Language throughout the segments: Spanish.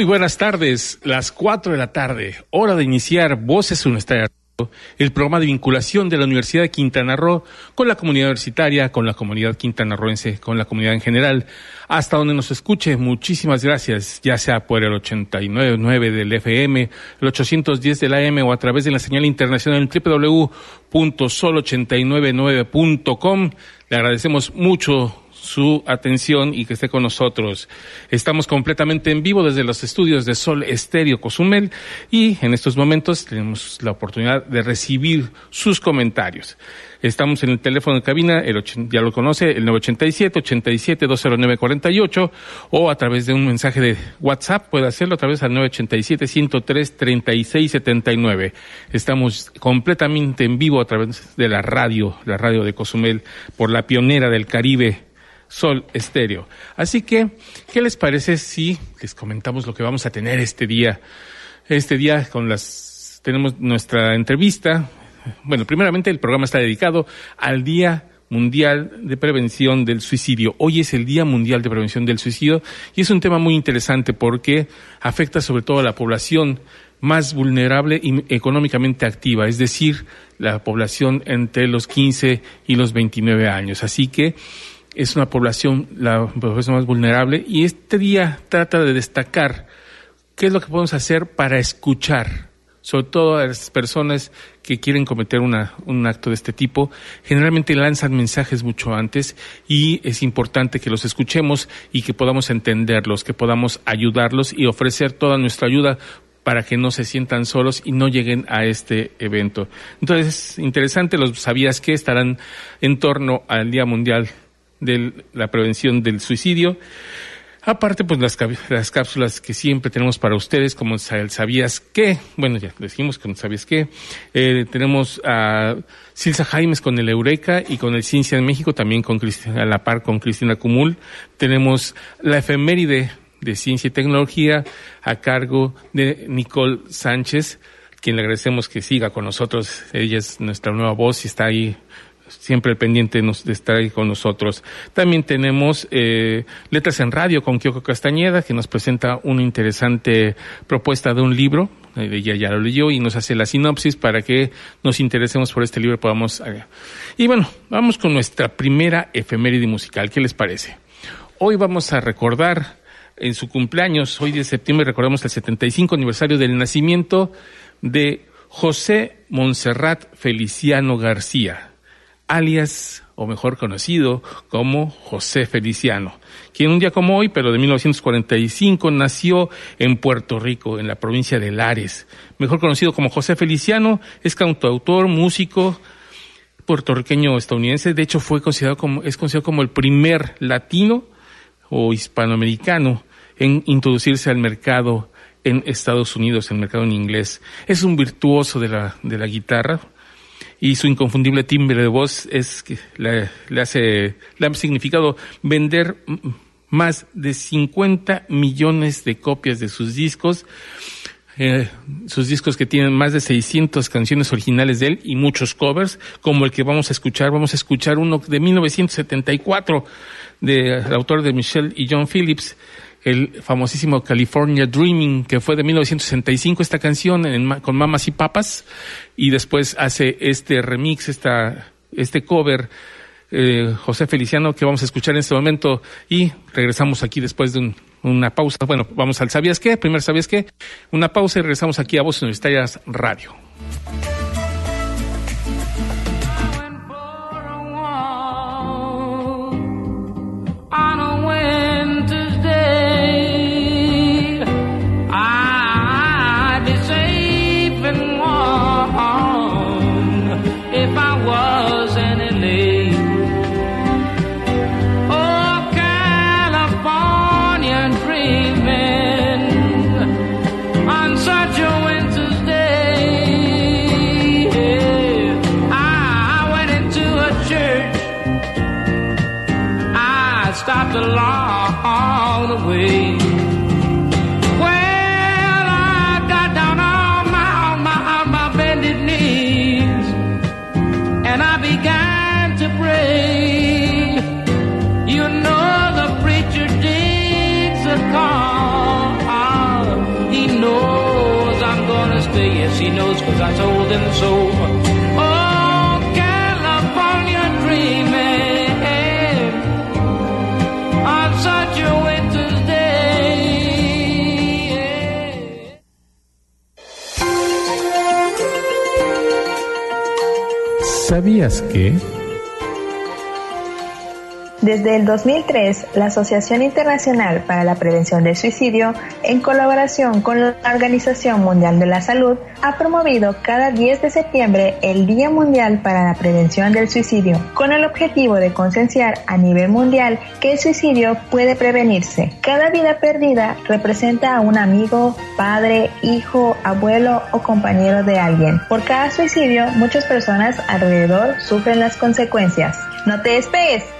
Muy buenas tardes, las 4 de la tarde, hora de iniciar Voces Universitarias, el programa de vinculación de la Universidad de Quintana Roo con la comunidad universitaria, con la comunidad quintanarroense, con la comunidad en general. Hasta donde nos escuche, muchísimas gracias, ya sea por el 89.9 del FM, el 810 del AM o a través de la señal internacional en www.sol899.com. Le agradecemos mucho su atención y que esté con nosotros. Estamos completamente en vivo desde los estudios de Sol Estéreo Cozumel y en estos momentos tenemos la oportunidad de recibir sus comentarios. Estamos en el teléfono de cabina, el ya lo conoce, el 987-87-209-48 o a través de un mensaje de WhatsApp, puede hacerlo a través del 987-103-3679. Estamos completamente en vivo a través de la radio, la radio de Cozumel, por la pionera del Caribe, Sol Estéreo. Así que, ¿qué les parece si les comentamos lo que vamos a tener este día? Este día con las tenemos nuestra entrevista. Bueno, primeramente el programa está dedicado al Día Mundial de Prevención del Suicidio. Hoy es el Día Mundial de Prevención del Suicidio y es un tema muy interesante porque afecta sobre todo a la población más vulnerable y económicamente activa, es decir, la población entre los 15 y los 29 años. Así que es una población, la población más vulnerable, y este día trata de destacar qué es lo que podemos hacer para escuchar, sobre todo a las personas que quieren cometer una, un acto de este tipo, generalmente lanzan mensajes mucho antes y es importante que los escuchemos y que podamos entenderlos, que podamos ayudarlos y ofrecer toda nuestra ayuda para que no se sientan solos y no lleguen a este evento. Entonces, es interesante, los sabías que estarán en torno al Día Mundial de la prevención del suicidio. Aparte, pues las, las cápsulas que siempre tenemos para ustedes, como el Sabías qué, bueno, ya decimos que no sabías qué. Eh, tenemos a Silsa Jaimes con el Eureka y con el Ciencia en México, también con a la par con Cristina Cumul. Tenemos la efeméride de Ciencia y Tecnología a cargo de Nicole Sánchez, quien le agradecemos que siga con nosotros. Ella es nuestra nueva voz y está ahí siempre pendiente de estar ahí con nosotros. También tenemos eh, Letras en Radio con Kyoko Castañeda, que nos presenta una interesante propuesta de un libro. Eh, ella ya lo leyó y nos hace la sinopsis para que nos interesemos por este libro. Podamos, eh. Y bueno, vamos con nuestra primera efeméride musical. ¿Qué les parece? Hoy vamos a recordar en su cumpleaños, hoy de septiembre recordamos el 75 aniversario del nacimiento de José Monserrat Feliciano García alias o mejor conocido como José Feliciano, quien un día como hoy, pero de 1945, nació en Puerto Rico, en la provincia de Lares. Mejor conocido como José Feliciano, es cantautor, músico puertorriqueño estadounidense. De hecho, fue considerado como, es considerado como el primer latino o hispanoamericano en introducirse al mercado en Estados Unidos, el mercado en inglés. Es un virtuoso de la, de la guitarra, y su inconfundible timbre de voz es que le, hace, le ha significado vender más de 50 millones de copias de sus discos, eh, sus discos que tienen más de 600 canciones originales de él y muchos covers, como el que vamos a escuchar. Vamos a escuchar uno de 1974 del autor de Michelle y John Phillips, el famosísimo California Dreaming, que fue de 1965 esta canción con Mamas y Papas, y después hace este remix, esta, este cover, eh, José Feliciano, que vamos a escuchar en este momento, y regresamos aquí después de una pausa. Bueno, vamos al ¿Sabías qué? Primero ¿Sabías qué? Una pausa y regresamos aquí a Voces Universitarias Radio. Oh. ¿Sabías que? Desde el 2003, la Asociación Internacional para la Prevención del Suicidio, en colaboración con la Organización Mundial de la Salud, ha promovido cada 10 de septiembre el Día Mundial para la Prevención del Suicidio, con el objetivo de concienciar a nivel mundial que el suicidio puede prevenirse. Cada vida perdida representa a un amigo, padre, hijo, abuelo o compañero de alguien. Por cada suicidio, muchas personas alrededor sufren las consecuencias. No te despegues.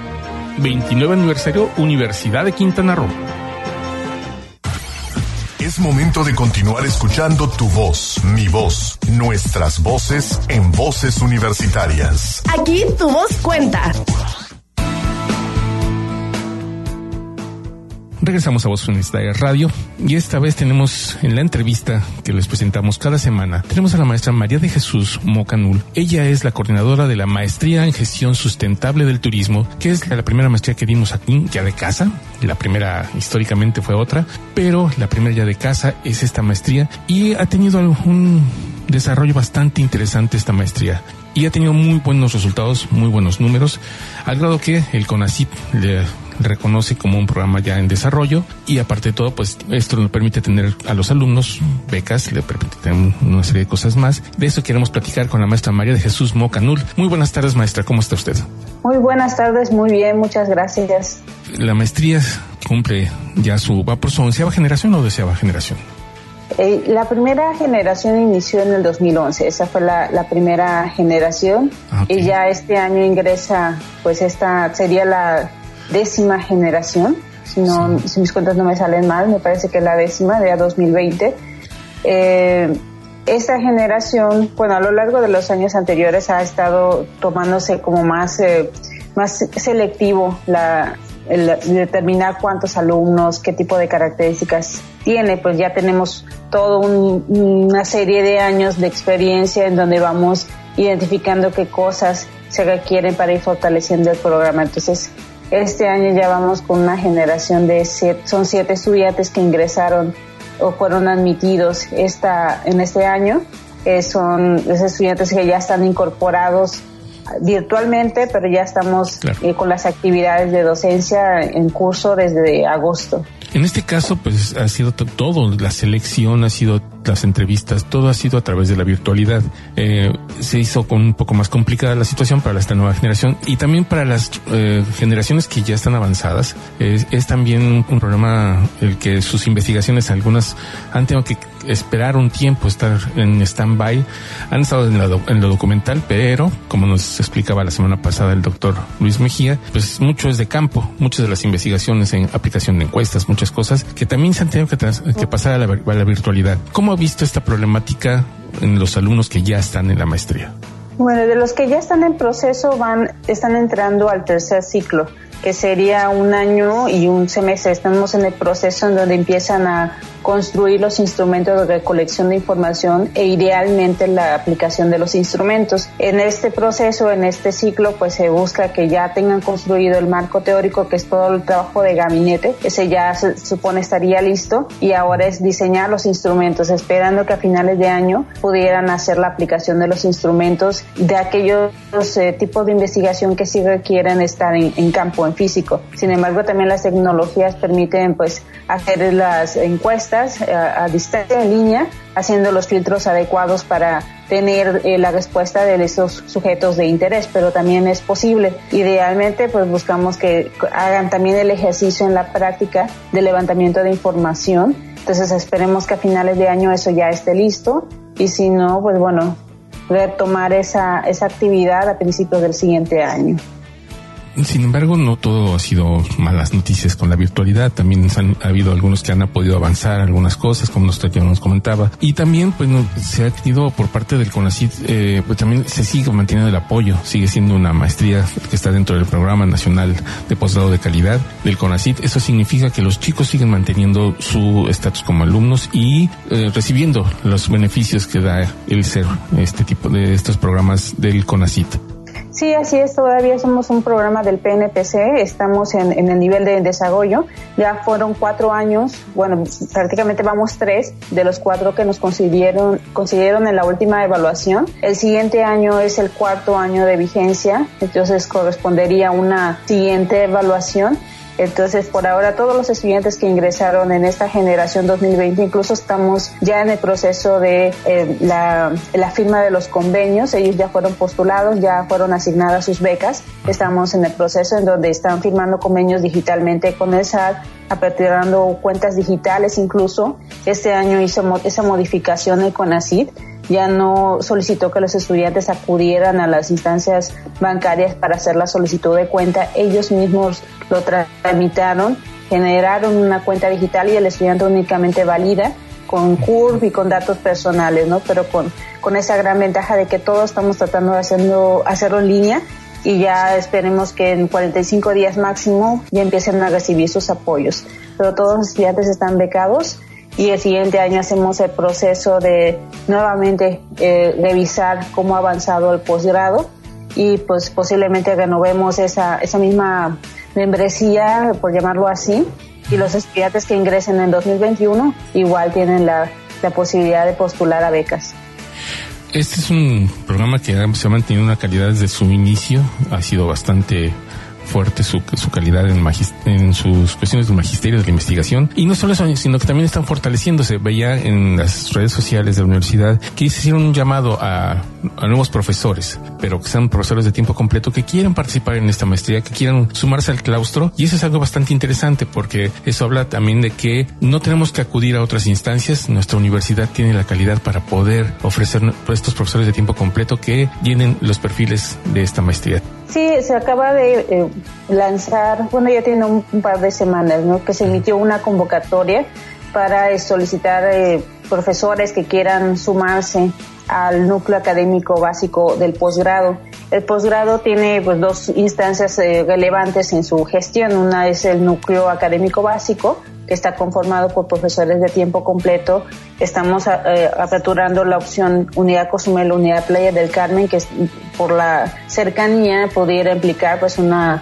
29 aniversario Universidad de Quintana Roo. Es momento de continuar escuchando tu voz, mi voz, nuestras voces en voces universitarias. Aquí tu voz cuenta. Regresamos a Voz Universitaria Radio y esta vez tenemos en la entrevista que les presentamos cada semana, tenemos a la maestra María de Jesús Mocanul. Ella es la coordinadora de la Maestría en Gestión Sustentable del Turismo, que es la primera maestría que dimos aquí ya de casa. La primera históricamente fue otra, pero la primera ya de casa es esta maestría y ha tenido un desarrollo bastante interesante esta maestría y ha tenido muy buenos resultados, muy buenos números, al grado que el CONACIP le reconoce como un programa ya en desarrollo y aparte de todo, pues esto nos permite tener a los alumnos becas, le permite tener una serie de cosas más. De eso queremos platicar con la maestra María de Jesús Mocanul. Muy buenas tardes, maestra, ¿cómo está usted? Muy buenas tardes, muy bien, muchas gracias. La maestría cumple ya su, va por su onceava generación o deseaba generación. Eh, la primera generación inició en el 2011, esa fue la, la primera generación Ah, y ya este año ingresa, pues esta sería la décima generación, si, no, si mis cuentas no me salen mal, me parece que es la décima de a 2020. Eh, esta generación, bueno, a lo largo de los años anteriores ha estado tomándose como más, eh, más selectivo la, el determinar cuántos alumnos, qué tipo de características tiene, pues ya tenemos toda un, una serie de años de experiencia en donde vamos identificando qué cosas se requieren para ir fortaleciendo el programa. Entonces, este año ya vamos con una generación de siete, son siete estudiantes que ingresaron o fueron admitidos esta, en este año. Eh, son los estudiantes que ya están incorporados virtualmente, pero ya estamos Claro. eh, con las actividades de docencia en curso desde agosto. En este caso, pues ha sido to- todo, la selección ha sido las entrevistas, todo ha sido a través de la virtualidad. Eh, se hizo con un poco más complicada la situación para esta nueva generación y también para las eh, generaciones que ya están avanzadas. Es, es también un, un problema el que sus investigaciones, algunas han tenido que esperar un tiempo, estar en stand-by. Han estado en, la en lo documental, pero como nos explicaba la semana pasada el doctor Luis Mejía, pues mucho es de campo, muchas de las investigaciones en aplicación de encuestas, muchas cosas que también se han tenido que, que pasar a la, a la virtualidad. ¿Cómo ha visto esta problemática en los alumnos que ya están en la maestría? Bueno, de los que ya están en proceso van, están entrando al tercer ciclo, que sería un año y un semestre. Estamos en el proceso en donde empiezan a construir los instrumentos de recolección de información e idealmente la aplicación de los instrumentos. En este proceso, en este ciclo, pues se busca que ya tengan construido el marco teórico, que es todo el trabajo de gabinete, ese ya se supone estaría listo y ahora es diseñar los instrumentos, esperando que a finales de año pudieran hacer la aplicación de los instrumentos de aquellos eh, tipos de investigación que sí requieren estar en, en campo, físico. Sin embargo, también las tecnologías permiten pues hacer las encuestas eh, a, a distancia en línea, haciendo los filtros adecuados para tener eh, la respuesta de esos sujetos de interés, pero también es posible. Idealmente, pues buscamos que hagan también el ejercicio en la práctica de levantamiento de información. Entonces esperemos que a finales de año eso ya esté listo y si no, pues bueno, retomar esa, esa actividad a principios del siguiente año. Sin embargo, no todo ha sido malas noticias con la virtualidad. También han ha habido algunos que han podido avanzar algunas cosas, como usted ya nos comentaba. Y también, pues, se ha tenido por parte del CONACIT, eh, pues también se sigue manteniendo el apoyo. Sigue siendo una maestría que está dentro del Programa Nacional de Posgrado de Calidad del CONACIT. Eso significa que los chicos siguen manteniendo su estatus como alumnos y eh, recibiendo los beneficios que da el ser este tipo de estos programas del CONACIT. Sí, así es, todavía somos un programa del PNPC, estamos en, el nivel de desarrollo, ya fueron cuatro años, bueno, prácticamente vamos tres de los cuatro que nos consiguieron, consiguieron en la última evaluación. El siguiente año es el cuarto año de vigencia, entonces correspondería una siguiente evaluación entonces, por ahora, todos los estudiantes que ingresaron en esta generación 2020, incluso estamos ya en el proceso de eh, la, firma de los convenios. Ellos ya fueron postulados, ya fueron asignadas sus becas. Estamos en el proceso en donde están firmando convenios digitalmente con el SAT, aperturando cuentas digitales incluso. Este año hizo esa modificación el CONACID ya no solicitó que los estudiantes acudieran a las instancias bancarias para hacer la solicitud de cuenta. Ellos mismos lo tramitaron, generaron una cuenta digital y el estudiante únicamente valida con CURV y con datos personales, ¿no? Pero con, con esa gran ventaja de que todos estamos tratando de hacerlo, hacerlo en línea y ya esperemos que en 45 días máximo ya empiecen a recibir sus apoyos. Pero todos los estudiantes están becados y el siguiente año hacemos el proceso de nuevamente eh, revisar cómo ha avanzado el posgrado y pues posiblemente renovemos esa, esa misma membresía, por llamarlo así, y los estudiantes que ingresen en 2021 igual tienen la, la posibilidad de postular a becas. Este es un programa que se ha mantenido una calidad desde su inicio, ha sido bastante fuerte su, calidad en, sus cuestiones de magisterio, de la investigación. Y no solo eso, sino que también están fortaleciéndose. Veía en las redes sociales de la universidad que hicieron un llamado a, nuevos profesores, pero que sean profesores de tiempo completo, que quieran participar en esta maestría, que quieran sumarse al claustro. Y eso es algo bastante interesante porque eso habla también de que no tenemos que acudir a otras instancias. Nuestra universidad tiene la calidad para poder ofrecer estos profesores de tiempo completo que llenen los perfiles de esta maestría. Sí, se acaba de eh, lanzar, bueno, ya tiene un, par de semanas, ¿no? Que se emitió una convocatoria para solicitar eh, profesores que quieran sumarse al núcleo académico básico del posgrado. El posgrado tiene pues, dos instancias eh, relevantes en su gestión. Una es el núcleo académico básico, que está conformado por profesores de tiempo completo. Estamos eh, aperturando la opción Unidad Cozumel, Unidad Playa del Carmen, que por la cercanía pudiera implicar pues una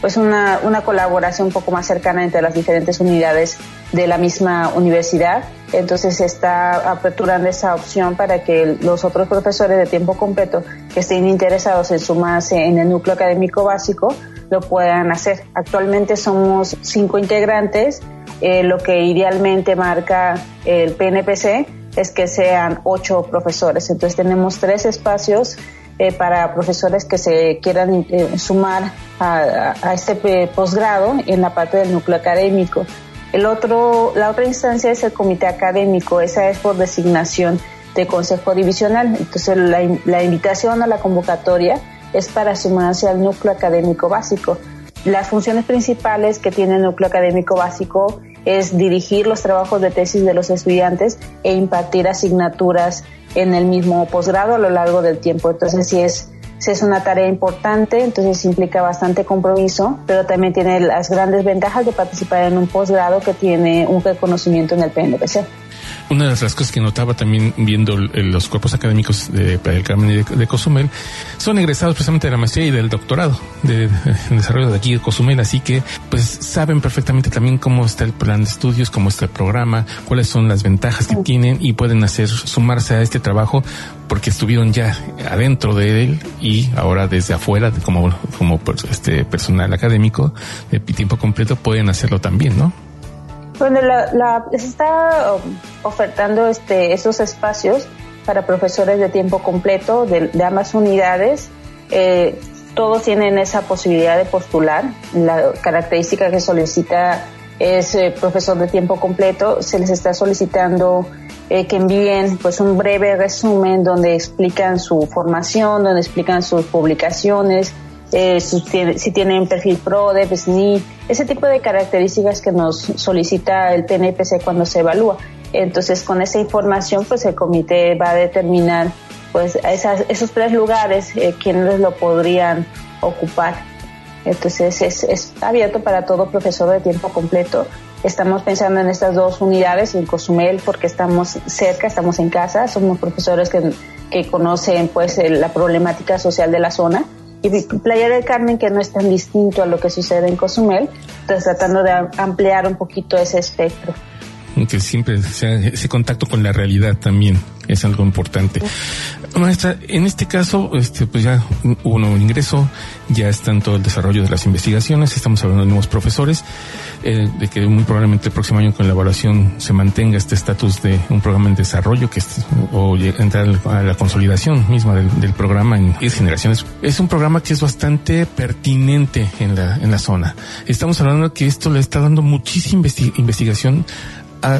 pues una, una colaboración un poco más cercana entre las diferentes unidades de la misma universidad. Entonces se está aperturando esa opción para que los otros profesores de tiempo completo que estén interesados en sumarse en el núcleo académico básico lo puedan hacer. Actualmente somos cinco integrantes eh, lo que idealmente marca el PNPC es que sean ocho profesores. Entonces tenemos tres espacios eh, para profesores que se quieran eh, sumar a, este posgrado en la parte del núcleo académico. El otro, la otra instancia es el comité académico, esa es por designación de consejo divisional. Entonces la, la invitación a la convocatoria es para sumarse al núcleo académico básico. Las funciones principales que tiene el núcleo académico básico es dirigir los trabajos de tesis de los estudiantes e impartir asignaturas en el mismo posgrado a lo largo del tiempo. Entonces, sí es, es una tarea importante, entonces implica bastante compromiso, pero también tiene las grandes ventajas de participar en un posgrado que tiene un reconocimiento en el PNPC. Una de las cosas que notaba también viendo los cuerpos académicos de Playa del Carmen y de, Cozumel son egresados precisamente de la maestría y del doctorado de, desarrollo de aquí de Cozumel, así que pues saben perfectamente también cómo está el plan de estudios, cómo está el programa, cuáles son las ventajas que tienen y pueden hacer sumarse a este trabajo porque estuvieron ya adentro de él y ahora desde afuera como como pues, este personal académico de tiempo completo pueden hacerlo también, ¿no? Bueno, la, se está um, ofertando este, esos espacios para profesores de tiempo completo de, ambas unidades. Eh, todos tienen esa posibilidad de postular. La característica que solicita es eh, profesor de tiempo completo, se les está solicitando eh, que envíen pues un breve resumen donde explican su formación, donde explican sus publicaciones, eh, si, tienen perfil PRODE, SNI, ese tipo de características que nos solicita el TNPC cuando se evalúa. Entonces, con esa información, pues el comité va a determinar pues esas, esos tres lugares eh, quienes lo podrían ocupar. Entonces, es, es abierto para todo profesor de tiempo completo. Estamos pensando en estas dos unidades, en Cozumel, porque estamos cerca, estamos en casa, somos profesores que, que conocen pues la problemática social de la zona y Playa del Carmen, que no es tan distinto a lo que sucede en Cozumel, tratando de ampliar un poquito ese espectro que siempre sea ese contacto con la realidad también es algo importante. Maestra, en este caso, este, pues ya hubo un nuevo ingreso, ya está en todo el desarrollo de las investigaciones, estamos hablando de nuevos profesores, eh, de que muy probablemente el próximo año con la evaluación se mantenga este estatus de un programa en desarrollo que es, o entrar a la consolidación misma del, programa en 10 generaciones. Es un programa que es bastante pertinente en la, en la zona. Estamos hablando de que esto le está dando muchísima investigación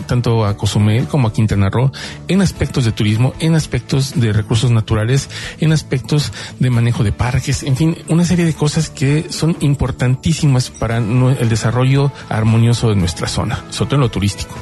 tanto a Cozumel como a Quintana Roo en aspectos de turismo, en aspectos de recursos naturales, en aspectos de manejo de parques, en fin, una serie de cosas que son importantísimas para el desarrollo armonioso de nuestra zona, sobre todo en lo turístico.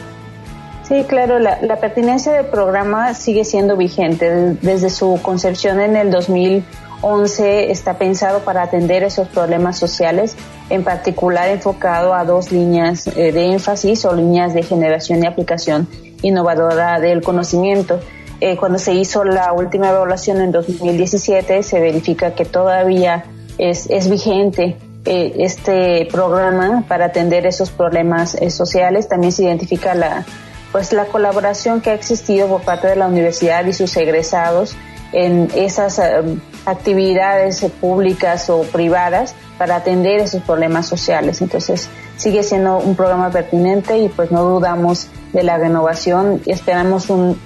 Sí, claro, la, la pertinencia del programa sigue siendo vigente desde su concepción en el 2000 11 está pensado para atender esos problemas sociales, en particular enfocado a dos líneas eh, de énfasis o líneas de generación y aplicación innovadora del conocimiento. Eh, cuando se hizo la última evaluación en 2017, se verifica que todavía es, vigente eh, este programa para atender esos problemas sociales. También se identifica la, pues, la colaboración que ha existido por parte de la universidad y sus egresados en esas actividades públicas o privadas para atender esos problemas sociales. Entonces, sigue siendo un programa pertinente y pues no dudamos de la renovación y esperamos un,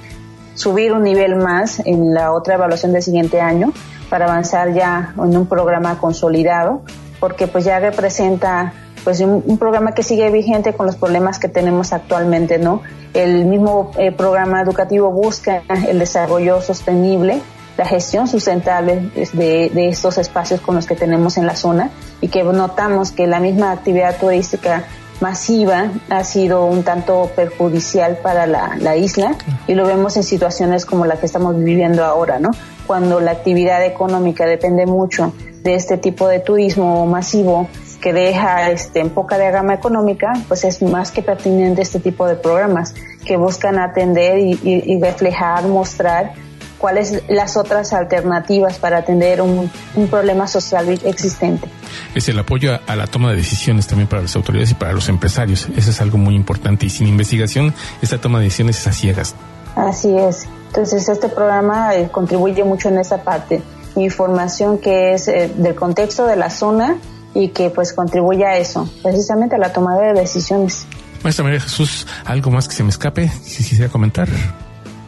subir un nivel más en la otra evaluación del siguiente año para avanzar ya en un programa consolidado, porque pues ya representa pues un, programa que sigue vigente con los problemas que tenemos actualmente, ¿no? El mismo eh, programa educativo busca el desarrollo sostenible la gestión sustentable de, de, estos espacios con los que tenemos en la zona y que notamos que la misma actividad turística masiva ha sido un tanto perjudicial para la, la, isla y lo vemos en situaciones como la que estamos viviendo ahora, ¿no? Cuando la actividad económica depende mucho de este tipo de turismo masivo que deja este, en poca de gama económica, pues es más que pertinente este tipo de programas que buscan atender y, y, y reflejar, mostrar cuáles las otras alternativas para atender un, problema social existente. Es el apoyo a, la toma de decisiones también para las autoridades y para los empresarios. Eso es algo muy importante y sin investigación esta toma de decisiones es a ciegas. Así es. Entonces este programa eh, contribuye mucho en esa parte. Información que es eh, del contexto de la zona y que pues contribuye a eso, precisamente a la toma de decisiones. Maestra María Jesús, ¿algo más que se me escape? Si quisiera comentar.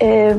Eh,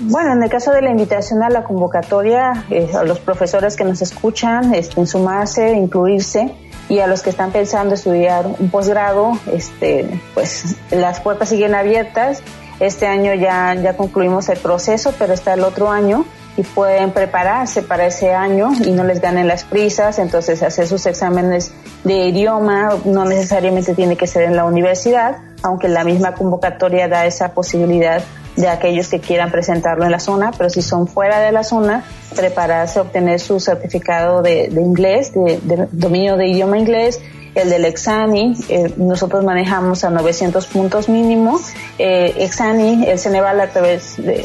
bueno, en el caso de la invitación a la convocatoria, eh, a los profesores que nos escuchan, este, en sumarse, incluirse, y a los que están pensando estudiar un posgrado, este, pues las puertas siguen abiertas. Este año ya, ya concluimos el proceso, pero está el otro año y pueden prepararse para ese año y no les ganen las prisas, entonces hacer sus exámenes de idioma no necesariamente tiene que ser en la universidad, aunque la misma convocatoria da esa posibilidad de aquellos que quieran presentarlo en la zona, pero si son fuera de la zona, prepararse a obtener su certificado de, inglés, de, dominio de idioma inglés, el del Exani, eh, nosotros manejamos a 900 puntos mínimo. Eh, Exani, el Ceneval a través de,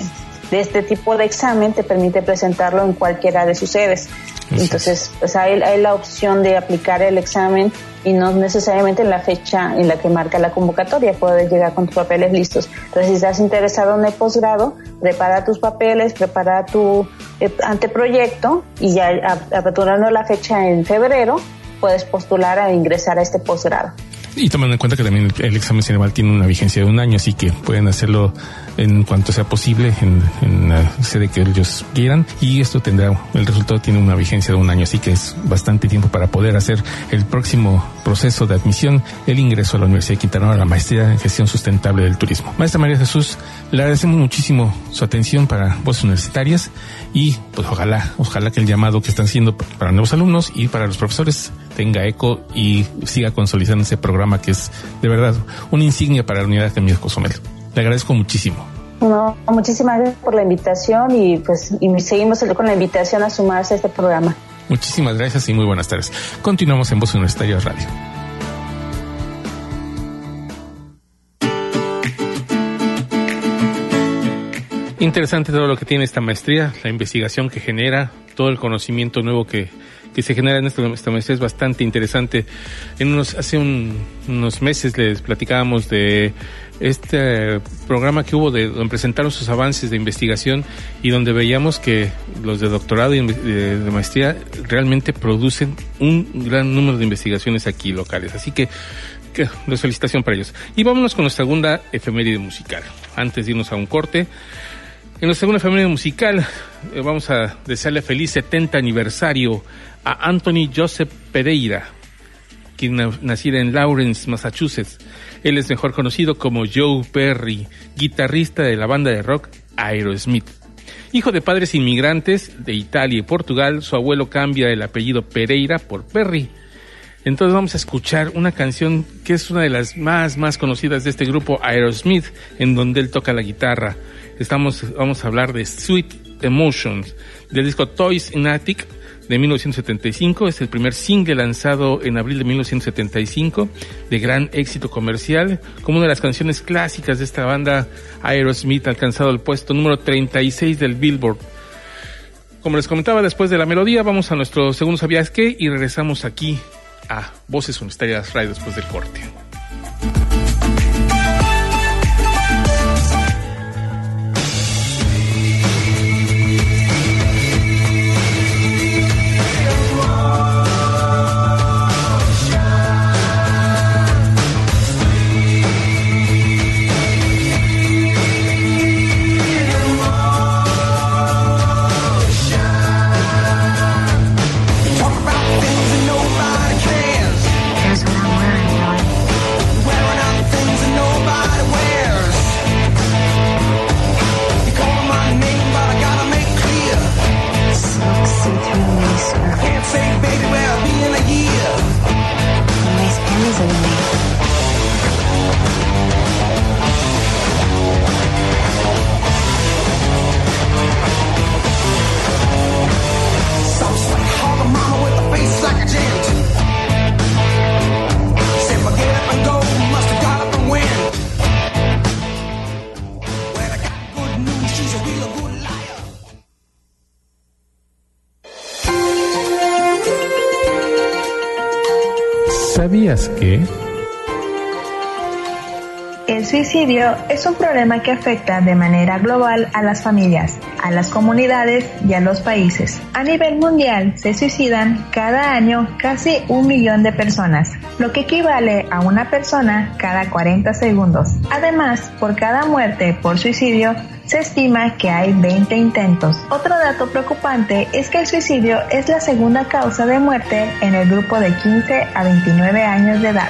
de este tipo de examen te permite presentarlo en cualquiera de sus sedes. Entonces, pues hay, hay, la opción de aplicar el examen y no necesariamente en la fecha en la que marca la convocatoria, puedes llegar con tus papeles listos. Entonces, si estás interesado en el posgrado, prepara tus papeles, prepara tu eh, anteproyecto y ya aperturando la fecha en febrero, puedes postular a ingresar a este posgrado. Y tomando en cuenta que también el, examen cerebral tiene una vigencia de un año, así que pueden hacerlo en cuanto sea posible en, en la sede que ellos quieran y esto tendrá, el resultado tiene una vigencia de un año, así que es bastante tiempo para poder hacer el próximo proceso de admisión, el ingreso a la Universidad de Quintana Roo a la maestría en gestión sustentable del turismo. Maestra María Jesús, le agradecemos muchísimo su atención para voces universitarias y pues ojalá, ojalá que el llamado que están haciendo para nuevos alumnos y para los profesores tenga eco y siga consolidando ese programa que es de verdad una insignia para la unidad de Cozumel. Le agradezco muchísimo. No, muchísimas gracias por la invitación y pues y seguimos con la invitación a sumarse a este programa. Muchísimas gracias y muy buenas tardes. Continuamos en Voz Universitaria Radio. Interesante todo lo que tiene esta maestría, la investigación que genera, todo el conocimiento nuevo que, que se genera en esta, maestría es bastante interesante. En unos, hace un- unos meses les platicábamos de este programa que hubo de donde presentaron sus avances de investigación y donde veíamos que los de doctorado y inve- de, de maestría realmente producen un gran número de investigaciones aquí locales. Así que, la felicitación para ellos. Y vámonos con nuestra segunda efeméride musical. Antes de irnos a un corte, en nuestra segunda efeméride musical eh, vamos a desearle feliz 70 aniversario a Anthony Joseph Pereira, quien na- nacida en Lawrence, Massachusetts. Él es mejor conocido como Joe Perry, guitarrista de la banda de rock Aerosmith. Hijo de padres inmigrantes de Italia y Portugal, su abuelo cambia el apellido Pereira por Perry. Entonces vamos a escuchar una canción que es una de las más más conocidas de este grupo Aerosmith, en donde él toca la guitarra. Estamos vamos a hablar de Sweet Emotions del disco Toys in Attic de 1975, es el primer single lanzado en abril de 1975 de gran éxito comercial, como una de las canciones clásicas de esta banda Aerosmith alcanzado el puesto número 36 del Billboard. Como les comentaba, después de la melodía, vamos a nuestro segundo sabías qué y regresamos aquí a Voces Universitarias Radio después del corte. Can't say, baby where I'll be in a year. Always Amazon me. Suicidio es un problema que afecta de manera global a las familias, a las comunidades y a los países. A nivel mundial se suicidan cada año casi un millón de personas, lo que equivale a una persona cada 40 segundos. Además, por cada muerte por suicidio, se estima que hay 20 intentos. Otro dato preocupante es que el suicidio es la segunda causa de muerte en el grupo de 15 a 29 años de edad.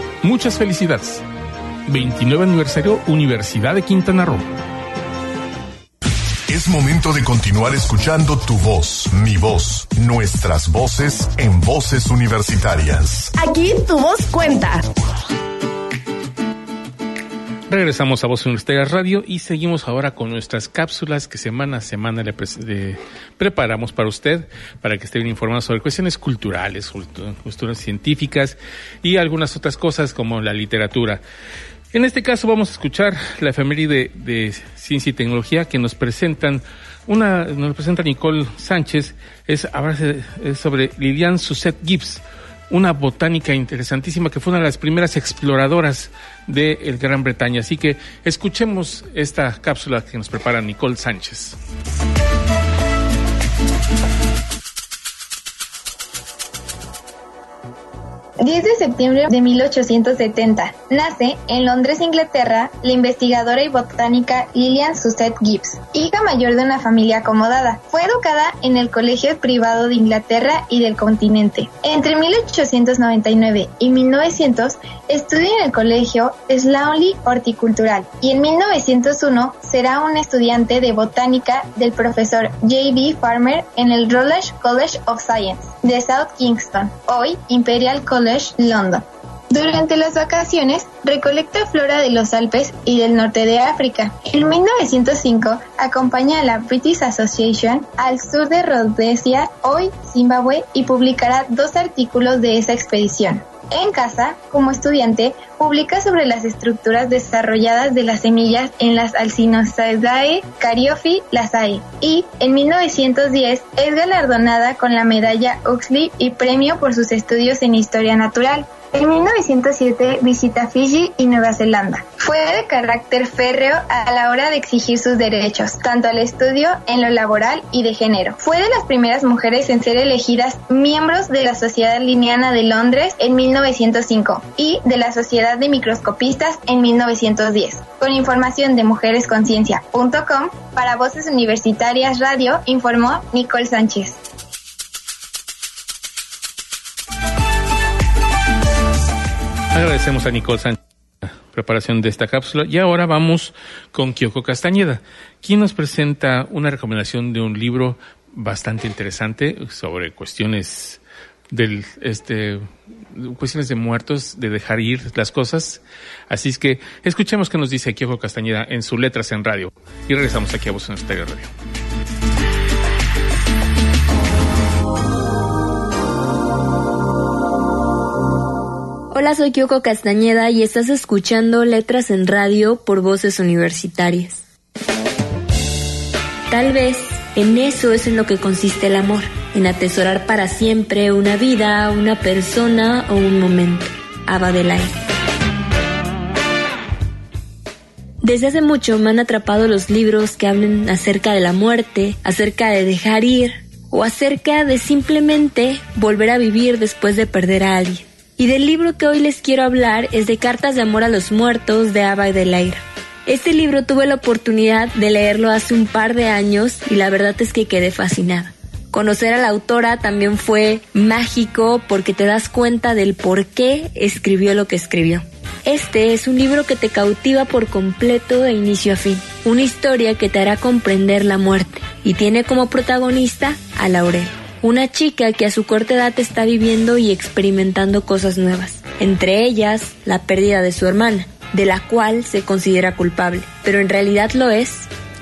Muchas felicidades. 29 aniversario Universidad de Quintana Roo. Es momento de continuar escuchando tu voz, mi voz, nuestras voces en voces universitarias. Aquí tu voz cuenta. Regresamos a Voz Universitaria Radio y seguimos ahora con nuestras cápsulas que semana a semana le, preparamos para usted, para que esté bien informado sobre cuestiones culturales, cultu- cuestiones científicas y algunas otras cosas como la literatura. En este caso vamos a escuchar la efeméride de ciencia y tecnología que nos presentan una, nos presenta Nicole Sánchez, es, es sobre Lilian Suset Gibbs, una botánica interesantísima que fue una de las primeras exploradoras de el Gran Bretaña. Así que escuchemos esta cápsula que nos prepara Nicole Sánchez. 10 de septiembre de 1870. Nace en Londres, Inglaterra, la investigadora y botánica Lillian Susset Gibbs, hija mayor de una familia acomodada. Fue educada en el Colegio Privado de Inglaterra y del continente. Entre 1899 y 1900 estudia en el Colegio Slowney Horticultural y en 1901 será una estudiante de botánica del profesor J.B. Farmer en el Routledge College of Science de South Kingston, hoy Imperial College, London. Durante las vacaciones, recolecta flora de los Alpes y del norte de África. En 1905, acompaña a la British Association al sur de Rhodesia, hoy Zimbabue, y publicará dos artículos de esa expedición. En casa, como estudiante, publica sobre las estructuras desarrolladas de las semillas en las Alcinosaceae Caryophyllaceae lasae y en 1910 es galardonada con la medalla Huxley y premio por sus estudios en historia natural. En 1907 visita Fiji y Nueva Zelanda. Fue de carácter férreo a la hora de exigir sus derechos, tanto al estudio en lo laboral y de género. Fue de las primeras mujeres en ser elegidas miembros de la Sociedad Linneana de Londres en 1905 y de la Sociedad de Microscopistas en 1910. Con información de mujeresconciencia.com, para Voces Universitarias Radio, informó Nicole Sánchez. Agradecemos a Nicole Sánchez la preparación de esta cápsula y ahora vamos con Kyoko Castañeda, quien nos presenta una recomendación de un libro bastante interesante sobre cuestiones del este cuestiones de muertos, de dejar ir las cosas. Así es que escuchemos qué nos dice Kyoko Castañeda en sus letras en radio y regresamos aquí a Voz Universitaria Radio. Hola, soy Kyoko Castañeda y estás escuchando Letras en Radio por Voces Universitarias. Tal vez en eso es en lo que consiste el amor, en atesorar para siempre una vida, una persona o un momento. Ava del aire. Desde hace mucho me han atrapado los libros que hablen acerca de la muerte, acerca de dejar ir o acerca de simplemente volver a vivir después de perder a alguien. Y del libro que hoy les quiero hablar es de Cartas de Amor a los Muertos de Ava de Laira. Este libro tuve la oportunidad de leerlo hace un par de años y la verdad es que quedé fascinada. Conocer a la autora también fue mágico porque te das cuenta del por qué escribió lo que escribió. Este es un libro que te cautiva por completo de inicio a fin. Una historia que te hará comprender la muerte y tiene como protagonista a Laurel. Una chica que a su corta edad está viviendo y experimentando cosas nuevas, entre ellas la pérdida de su hermana, de la cual se considera culpable, pero en realidad lo es.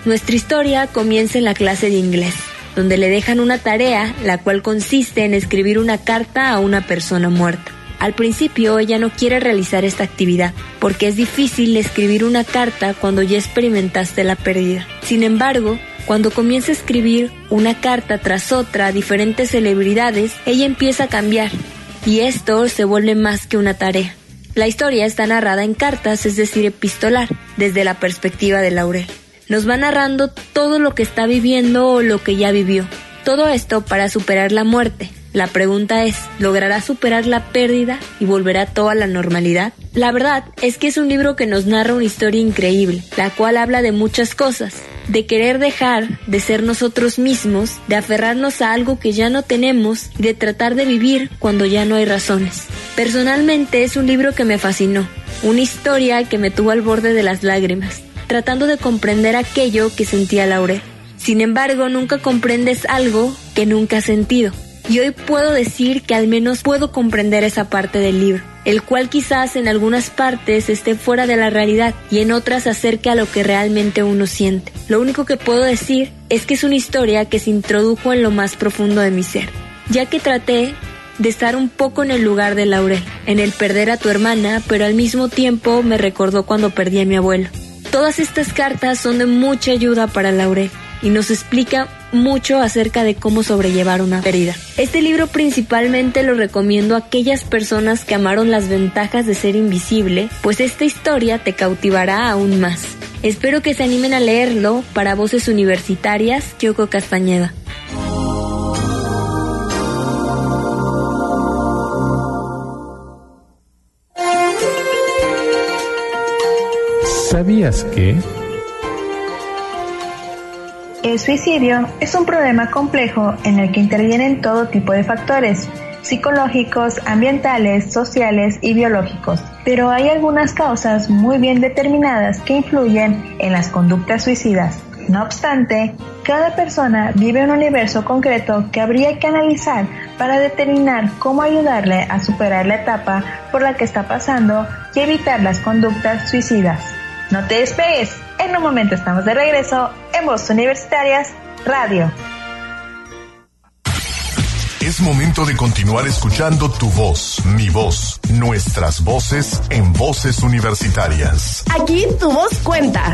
Nuestra historia comienza en la clase de inglés, donde le dejan una tarea, la cual consiste en escribir una carta a una persona muerta. Al principio ella no quiere realizar esta actividad, porque es difícil escribir una carta cuando ya experimentaste la pérdida. Sin embargo, cuando comienza a escribir una carta tras otra a diferentes celebridades, ella empieza a cambiar, y esto se vuelve más que una tarea. La historia está narrada en cartas, es decir, epistolar, desde la perspectiva de Laurel. Nos va narrando todo lo que está viviendo o lo que ya vivió. Todo esto para superar la muerte. La pregunta es, ¿logrará superar la pérdida y volverá todo a la normalidad? La verdad es que es un libro que nos narra una historia increíble, la cual habla de muchas cosas, de querer dejar de ser nosotros mismos, de aferrarnos a algo que ya no tenemos y de tratar de vivir cuando ya no hay razones. Personalmente es un libro que me fascinó, una historia que me tuvo al borde de las lágrimas, tratando de comprender aquello que sentía Laurel. Sin embargo, nunca comprendes algo que nunca has sentido. y hoy puedo decir que al menos puedo comprender esa parte del libro, el cual quizás en algunas partes esté fuera de la realidad y en otras acerque a lo que realmente uno siente. Lo único que puedo decir es que es una historia que se introdujo en lo más profundo de mi ser, ya que traté de estar un poco en el lugar de Laurel, en el perder a tu hermana, pero al mismo tiempo me recordó cuando perdí a mi abuelo. Todas estas cartas son de mucha ayuda para Laurel y nos explica mucho acerca de cómo sobrellevar una pérdida. Este libro principalmente lo recomiendo a aquellas personas que amaron las ventajas de ser invisible, pues esta historia te cautivará aún más. Espero que se animen a leerlo para voces universitarias, Kyoko Castañeda. ¿Sabías que? El suicidio es un problema complejo en el que intervienen todo tipo de factores, psicológicos, ambientales, sociales y biológicos. Pero hay algunas causas muy bien determinadas que influyen en las conductas suicidas. No obstante, cada persona vive un universo concreto que habría que analizar para determinar cómo ayudarle a superar la etapa por la que está pasando y evitar las conductas suicidas. No te despegues, en un momento estamos de regreso en Voz Universitarias Radio. Es momento de continuar escuchando tu voz, mi voz, nuestras voces en voces universitarias. Aquí tu voz cuenta.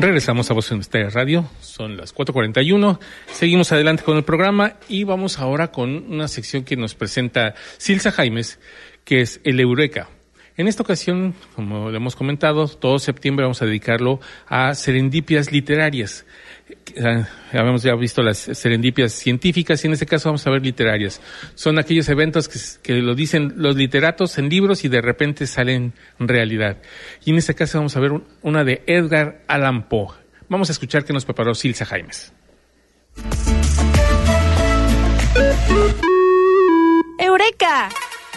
Regresamos a Voz Universitaria Radio, son las 4.41, seguimos adelante con el programa y vamos ahora con una sección que nos presenta Silsa Jaimes, que es el Eureka. En esta ocasión, como lo hemos comentado, todo septiembre vamos a dedicarlo a serendipias literarias. Eh, Habíamos ya visto las serendipias científicas y en este caso vamos a ver literarias. Son aquellos eventos que, lo dicen los literatos en libros y de repente salen realidad. Y en este caso vamos a ver un- una de Edgar Allan Poe. Vamos a escuchar que nos preparó Silsa Jaimes. ¡Eureka!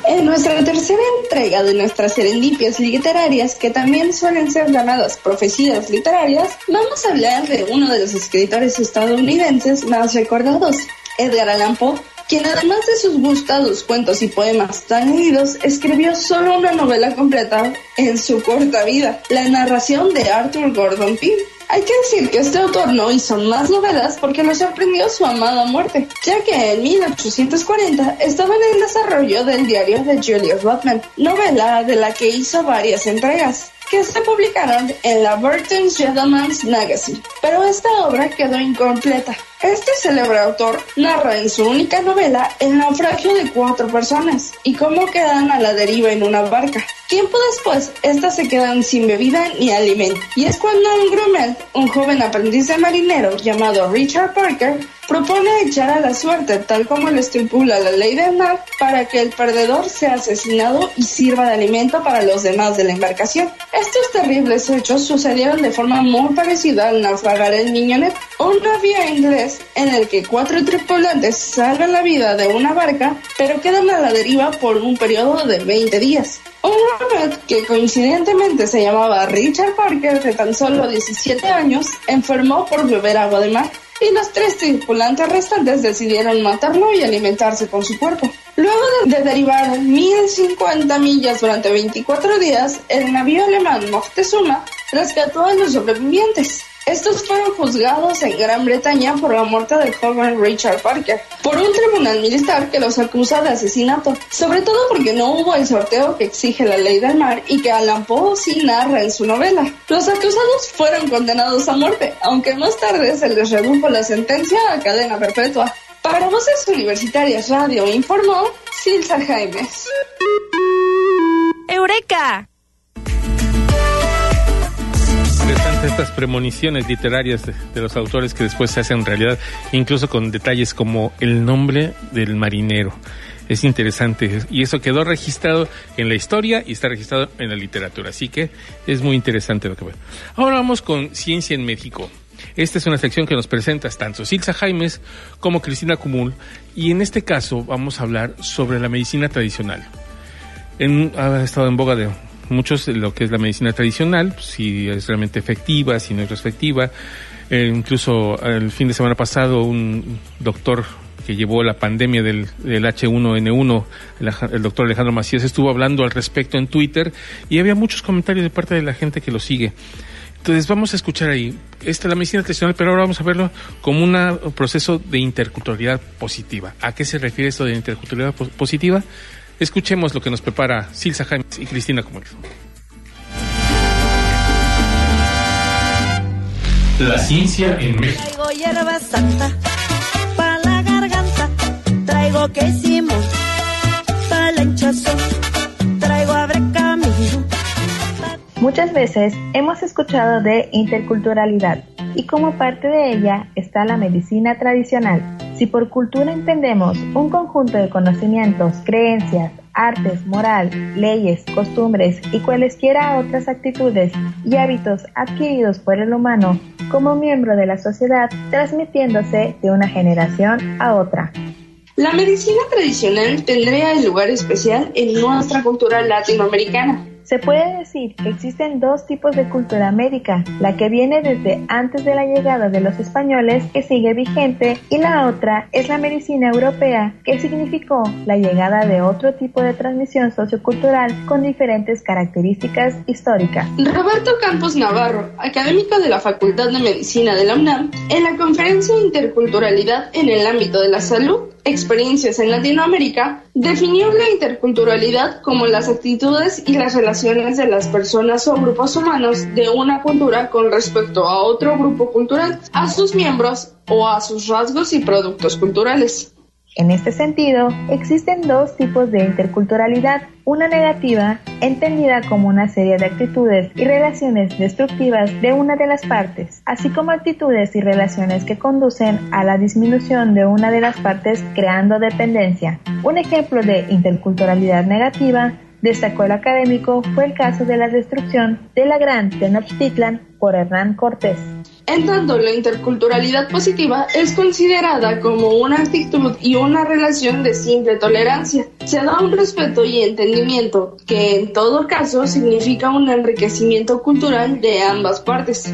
En nuestra tercera entrega de nuestras serendipias literarias, que también suelen ser llamadas profecías literarias, vamos a hablar de uno de los escritores estadounidenses más recordados, Edgar Allan Poe, quien además de sus gustados cuentos y poemas tan leídos, escribió solo una novela completa en su corta vida, la narración de Arthur Gordon Pym. Hay que decir que este autor no hizo más novelas porque lo sorprendió su amada muerte, ya que en 1840 estaba en el desarrollo del diario de Julius Rodman, novela de la que hizo varias entregas que se publicaron en la Burton Gentleman's Magazine, pero esta obra quedó incompleta. Este célebre autor narra en su única novela el naufragio de cuatro personas y cómo quedan a la deriva en una barca. Tiempo después, estas se quedan sin bebida ni alimento. Y es cuando un grumel, un joven aprendiz de marinero llamado Richard Parker, propone echar a la suerte, tal como lo estipula la ley del mar, para que el perdedor sea asesinado y sirva de alimento para los demás de la embarcación. Estos terribles hechos sucedieron de forma muy parecida al naufragar el Mignonette, un navío inglés en el que cuatro tripulantes salvan la vida de una barca, pero quedan a la deriva por un periodo de 20 días. Un Robert que coincidentemente se llamaba Richard Parker de tan solo 17 años enfermó por beber agua de mar y los tres tripulantes restantes decidieron matarlo y alimentarse con su cuerpo. Luego de, de derivar 1050 millas durante 24 días, el navío alemán Moctezuma rescató a los sobrevivientes. Estos fueron juzgados en Gran Bretaña por la muerte del joven Richard Parker, por un tribunal militar que los acusa de asesinato, sobre todo porque no hubo el sorteo que exige la ley del mar y que Allan Poe sí narra en su novela. Los acusados fueron condenados a muerte, aunque más tarde se les redujo la sentencia a cadena perpetua. Para Voces Universitarias Radio informó Silsa Jaimes. ¡Eureka! Interesante estas premoniciones literarias de, los autores que después se hacen realidad, incluso con detalles como el nombre del marinero. Es interesante y eso quedó registrado en la historia y está registrado en la literatura, así que es muy interesante lo que veo. Ahora vamos con Ciencia en México. Esta es una sección que nos presenta tanto Silsa Jaimes como Cristina Cumul y en este caso vamos a hablar sobre la medicina tradicional. En- ha estado en boga de muchos lo que es la medicina tradicional, si es realmente efectiva, si no es efectiva. Eh, incluso el fin de semana pasado un doctor que llevó la pandemia del, del H1N1, el, doctor Alejandro Macías, estuvo hablando al respecto en Twitter y había muchos comentarios de parte de la gente que lo sigue. Entonces vamos a escuchar ahí. Esta es la medicina tradicional, pero ahora vamos a verlo como un proceso de interculturalidad positiva. ¿A qué se refiere esto de interculturalidad pos- positiva? Escuchemos lo que nos prepara Silsa Jaimes y Cristina Comunes. La ciencia en México. Traigo hierba santa para la garganta. Traigo quesimo para la hinchazón. Traigo abre camino. Muchas veces hemos escuchado de interculturalidad y como parte de ella está la medicina tradicional. Si por cultura entendemos un conjunto de conocimientos, creencias, artes, moral, leyes, costumbres y cualesquiera otras actitudes y hábitos adquiridos por el humano como miembro de la sociedad, transmitiéndose de una generación a otra. La medicina tradicional tendría el lugar especial en nuestra cultura latinoamericana. Se puede decir que existen dos tipos de cultura médica, la que viene desde antes de la llegada de los españoles, que sigue vigente, y la otra es la medicina europea, que significó la llegada de otro tipo de transmisión sociocultural con diferentes características históricas. Roberto Campos Navarro, académico de la Facultad de Medicina de la UNAM, en la conferencia Interculturalidad en el ámbito de la salud, experiencias en Latinoamérica, definió la interculturalidad como las actitudes y las relaciones de las personas o grupos humanos de una cultura con respecto a otro grupo cultural, a sus miembros o a sus rasgos y productos culturales. En este sentido, existen dos tipos de interculturalidad, una negativa, entendida como una serie de actitudes y relaciones destructivas de una de las partes, así como actitudes y relaciones que conducen a la disminución de una de las partes creando dependencia. Un ejemplo de interculturalidad negativa, destacó el académico, fue el caso de la destrucción de la Gran Tenochtitlan por Hernán Cortés. En tanto, la interculturalidad positiva es considerada como una actitud y una relación de simple tolerancia. Se da un respeto y entendimiento que en todo caso significa un enriquecimiento cultural de ambas partes.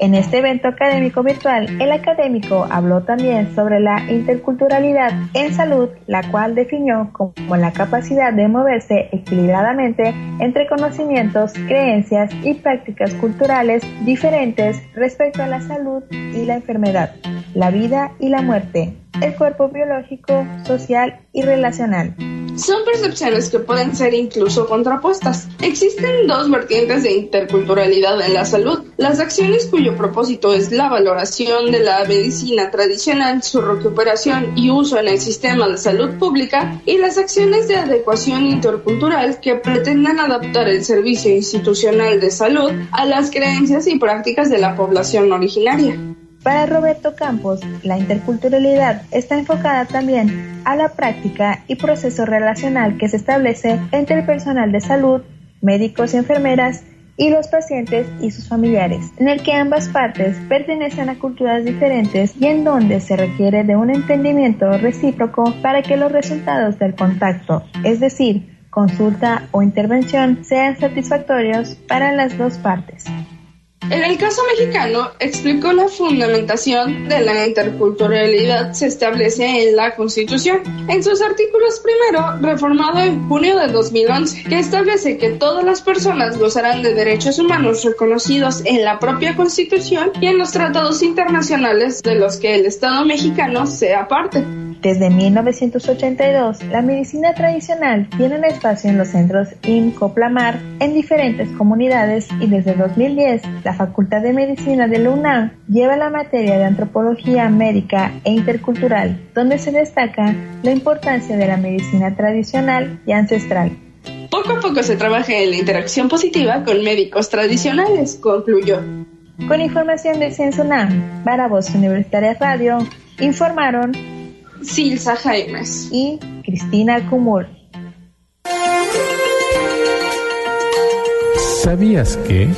En este evento académico virtual, el académico habló también sobre la interculturalidad en salud, la cual definió como la capacidad de moverse equilibradamente entre conocimientos, creencias y prácticas culturales diferentes respecto a la salud y la enfermedad, la vida y la muerte, el cuerpo biológico, social y relacional. Son percepciones que pueden ser incluso contrapuestas. Existen dos vertientes de interculturalidad en la salud. Las acciones cuyo propósito es la valoración de la medicina tradicional, su recuperación y uso en el sistema de salud pública y las acciones de adecuación intercultural que pretenden adaptar el servicio institucional de salud a las creencias y prácticas de la población originaria. Para Roberto Campos, la interculturalidad está enfocada también a la práctica y proceso relacional que se establece entre el personal de salud, médicos y enfermeras, y los pacientes y sus familiares, en el que ambas partes pertenecen a culturas diferentes y en donde se requiere de un entendimiento recíproco para que los resultados del contacto, es decir, consulta o intervención, sean satisfactorios para las dos partes. En el caso mexicano, explicó la fundamentación de la interculturalidad se establece en la Constitución, en sus artículos primero, reformado en junio de 2011, que establece que todas las personas gozarán de derechos humanos reconocidos en la propia Constitución y en los tratados internacionales de los que el Estado mexicano sea parte. Desde 1982, la medicina tradicional tiene un espacio en los centros INCOPLAMAR en diferentes comunidades y desde 2010 la Facultad de Medicina de la UNAM lleva la materia de antropología médica e intercultural, donde se destaca la importancia de la medicina tradicional y ancestral. Poco a poco se trabaja en la interacción positiva con médicos tradicionales, concluyó. Con información de Ciencia UNAM, para Voz Universitaria Radio, informaron Silsa Jaimes y Cristina Kumur. ¿Sabías que?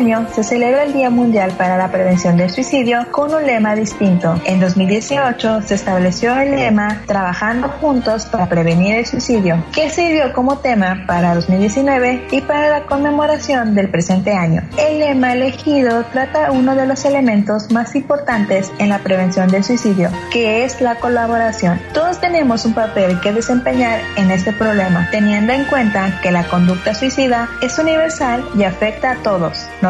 Año se celebra el Día Mundial para la Prevención del Suicidio con un lema distinto. En 2018 se estableció el lema Trabajando juntos para prevenir el suicidio, que dio como tema para 2019 y para la conmemoración del presente año. El lema elegido trata uno de los elementos más importantes en la prevención del suicidio, que es la colaboración. Todos tenemos un papel que desempeñar en este problema, teniendo en cuenta que la conducta suicida es universal y afecta a todos no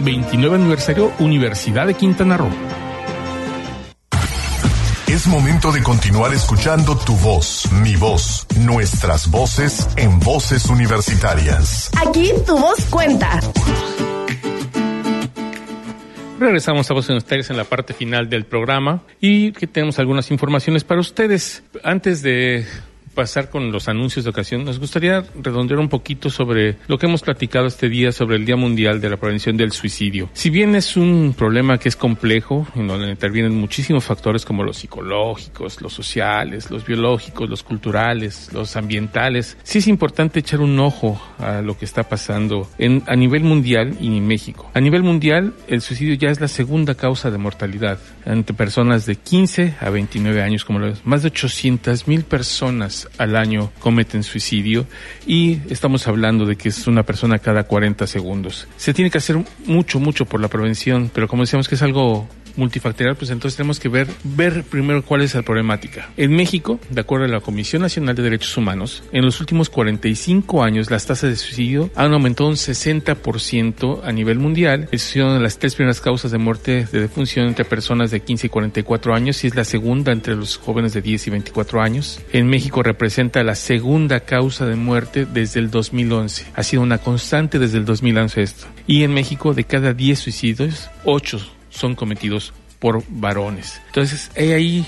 29 aniversario Universidad de Quintana Roo. Es momento de continuar escuchando tu voz, mi voz, nuestras voces en voces universitarias. Aquí tu voz cuenta. Regresamos a Voces Universitarias en la parte final del programa y que tenemos algunas informaciones para ustedes. Antes de pasar con los anuncios de ocasión, nos gustaría redondear un poquito sobre lo que hemos platicado este día sobre el Día Mundial de la Prevención del Suicidio. Si bien es un problema que es complejo, en donde intervienen muchísimos factores como los psicológicos, los sociales, los biológicos, los culturales, los ambientales, sí es importante echar un ojo a lo que está pasando en, a nivel mundial y en México. A nivel mundial, el suicidio ya es la segunda causa de mortalidad entre personas de 15 a 29 años, como lo ves. Más de 800 mil personas al año cometen suicidio y estamos hablando de que es una persona cada 40 segundos. Se tiene que hacer mucho, mucho por la prevención, pero como decíamos que es algo multifactorial, pues entonces tenemos que ver, ver primero cuál es la problemática. En México, de acuerdo a la Comisión Nacional de Derechos Humanos, en los últimos 45 años las tasas de suicidio han aumentado un 60% a nivel mundial. Es una de las tres primeras causas de muerte de defunción entre personas de 15 y 44 años y es la segunda entre los jóvenes de 10 y 24 años. En México representa la segunda causa de muerte desde el 2011. Ha sido una constante desde el 2011 esto. Y en México, de cada 10 suicidios, 8 son cometidos por varones. Entonces, ahí,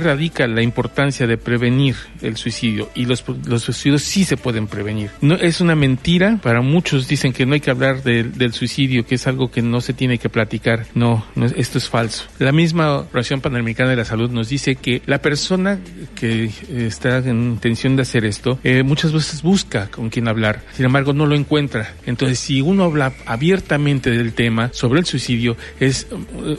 radica la importancia de prevenir el suicidio y los, los suicidios sí se pueden prevenir. No es una mentira, para muchos dicen que no hay que hablar del suicidio, que es algo que no se tiene que platicar. No, no, esto es falso. La misma Organización Panamericana de la Salud nos dice que la persona que está en intención de hacer esto eh, muchas veces busca con quién hablar, sin embargo no lo encuentra. Entonces, si uno habla abiertamente del tema sobre el suicidio, es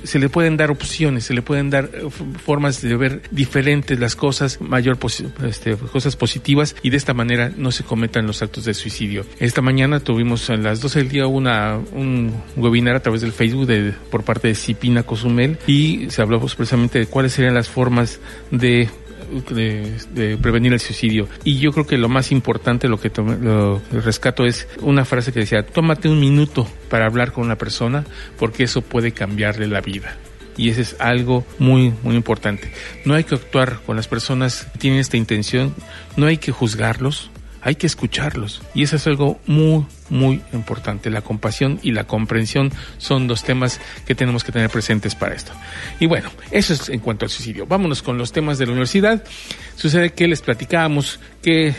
se le pueden dar opciones, se le pueden dar eh, formas de ver diferentes las cosas, mayor este, cosas positivas y de esta manera no se cometan los actos de suicidio. Esta mañana tuvimos a las 12 del día una, un webinar a través del Facebook de, por parte de Cipina Cozumel y se habló pues, precisamente de cuáles serían las formas de prevenir el suicidio. Y yo creo que lo más importante, lo que lo rescato es una frase que decía, tómate un minuto para hablar con una persona porque eso puede cambiarle la vida y ese es algo muy muy importante. No hay que actuar con las personas que tienen esta intención, no hay que juzgarlos, hay que escucharlos y eso es algo muy muy importante. La compasión y la comprensión son dos temas que tenemos que tener presentes para esto. Y bueno, eso es en cuanto al suicidio. Vámonos con los temas de la universidad. Sucede que les platicábamos que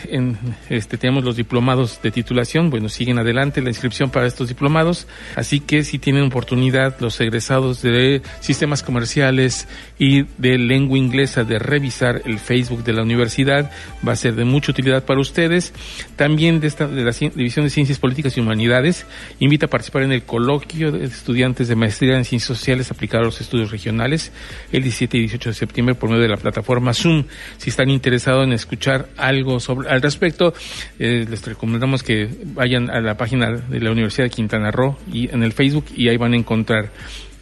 este, tenemos los diplomados de titulación. Bueno, siguen adelante la inscripción para estos diplomados. Así que si tienen oportunidad los egresados de sistemas comerciales y de lengua inglesa de revisar el Facebook de la universidad, va a ser de mucha utilidad para ustedes. También de, esta, de la División de Ciencias Políticas y Humanidades invita a participar en el coloquio de estudiantes de maestría en Ciencias Sociales aplicados a los estudios regionales el 17 y 18 de septiembre por medio de la plataforma Zoom. Si están interesados en escuchar algo sobre al respecto, eh, les recomendamos que vayan a la página de la Universidad de Quintana Roo y en el Facebook y ahí van a encontrar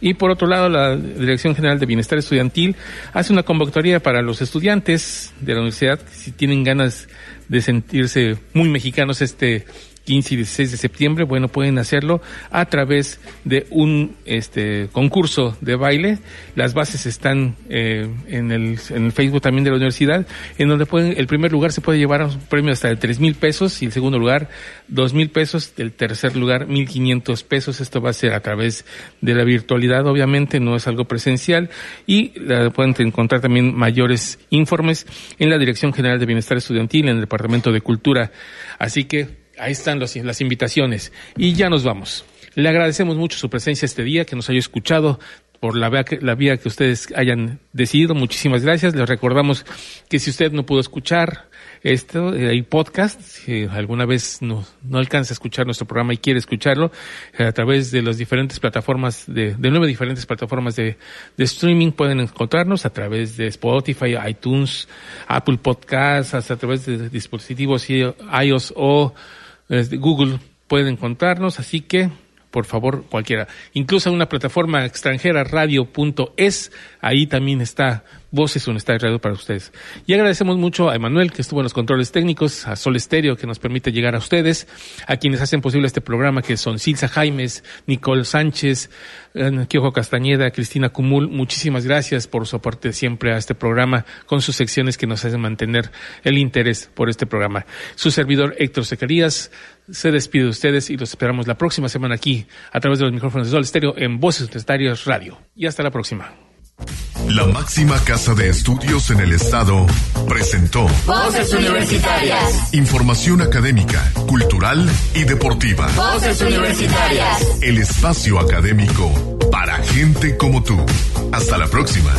y por otro lado, la Dirección General de Bienestar Estudiantil hace una convocatoria para los estudiantes de la universidad, si tienen ganas de sentirse muy mexicanos este 15 y 16 de septiembre, bueno, pueden hacerlo a través de un este concurso de baile. Las bases están eh, en, el, en el Facebook también de la universidad, en donde pueden, el primer lugar se puede llevar un premio hasta de tres mil pesos y el segundo lugar dos mil pesos, el tercer lugar mil quinientos pesos. Esto va a ser a través de la virtualidad, obviamente, no es algo presencial y la, pueden encontrar también mayores informes en la Dirección General de Bienestar Estudiantil, en el Departamento de Cultura. Así que Ahí están las invitaciones. Y ya nos vamos. Le agradecemos mucho su presencia este día, que nos haya escuchado por la vía, que, la vía que ustedes hayan decidido. Muchísimas gracias. Les recordamos que si usted no pudo escuchar esto, eh, hay podcast. Si alguna vez no, no alcanza a escuchar nuestro programa y quiere escucharlo, eh, a través de las diferentes plataformas, de, de nueve diferentes plataformas de, de streaming pueden encontrarnos a través de Spotify, iTunes, Apple Podcasts, hasta a través de dispositivos iOS o Google pueden encontrarnos, así que por favor, cualquiera. Incluso una plataforma extranjera, radio.es, ahí también está Voces está Radio para ustedes. Y agradecemos mucho a Emanuel, que estuvo en los controles técnicos, a Sol Estéreo, que nos permite llegar a ustedes, a quienes hacen posible este programa, que son Silsa Jaimes, Nicole Sánchez, Kiojo Castañeda, Cristina Cumul. Muchísimas gracias por su aporte siempre a este programa, con sus secciones que nos hacen mantener el interés por este programa. Su servidor Héctor Zacarías se despide de ustedes y los esperamos la próxima semana aquí, a través de los micrófonos de Sol Estéreo, en Voces Universitarias Radio. Y hasta la próxima. La máxima casa de estudios en el estado presentó Voces Universitarias. Información académica, cultural y deportiva. Voces Universitarias. El espacio académico para gente como tú. Hasta la próxima.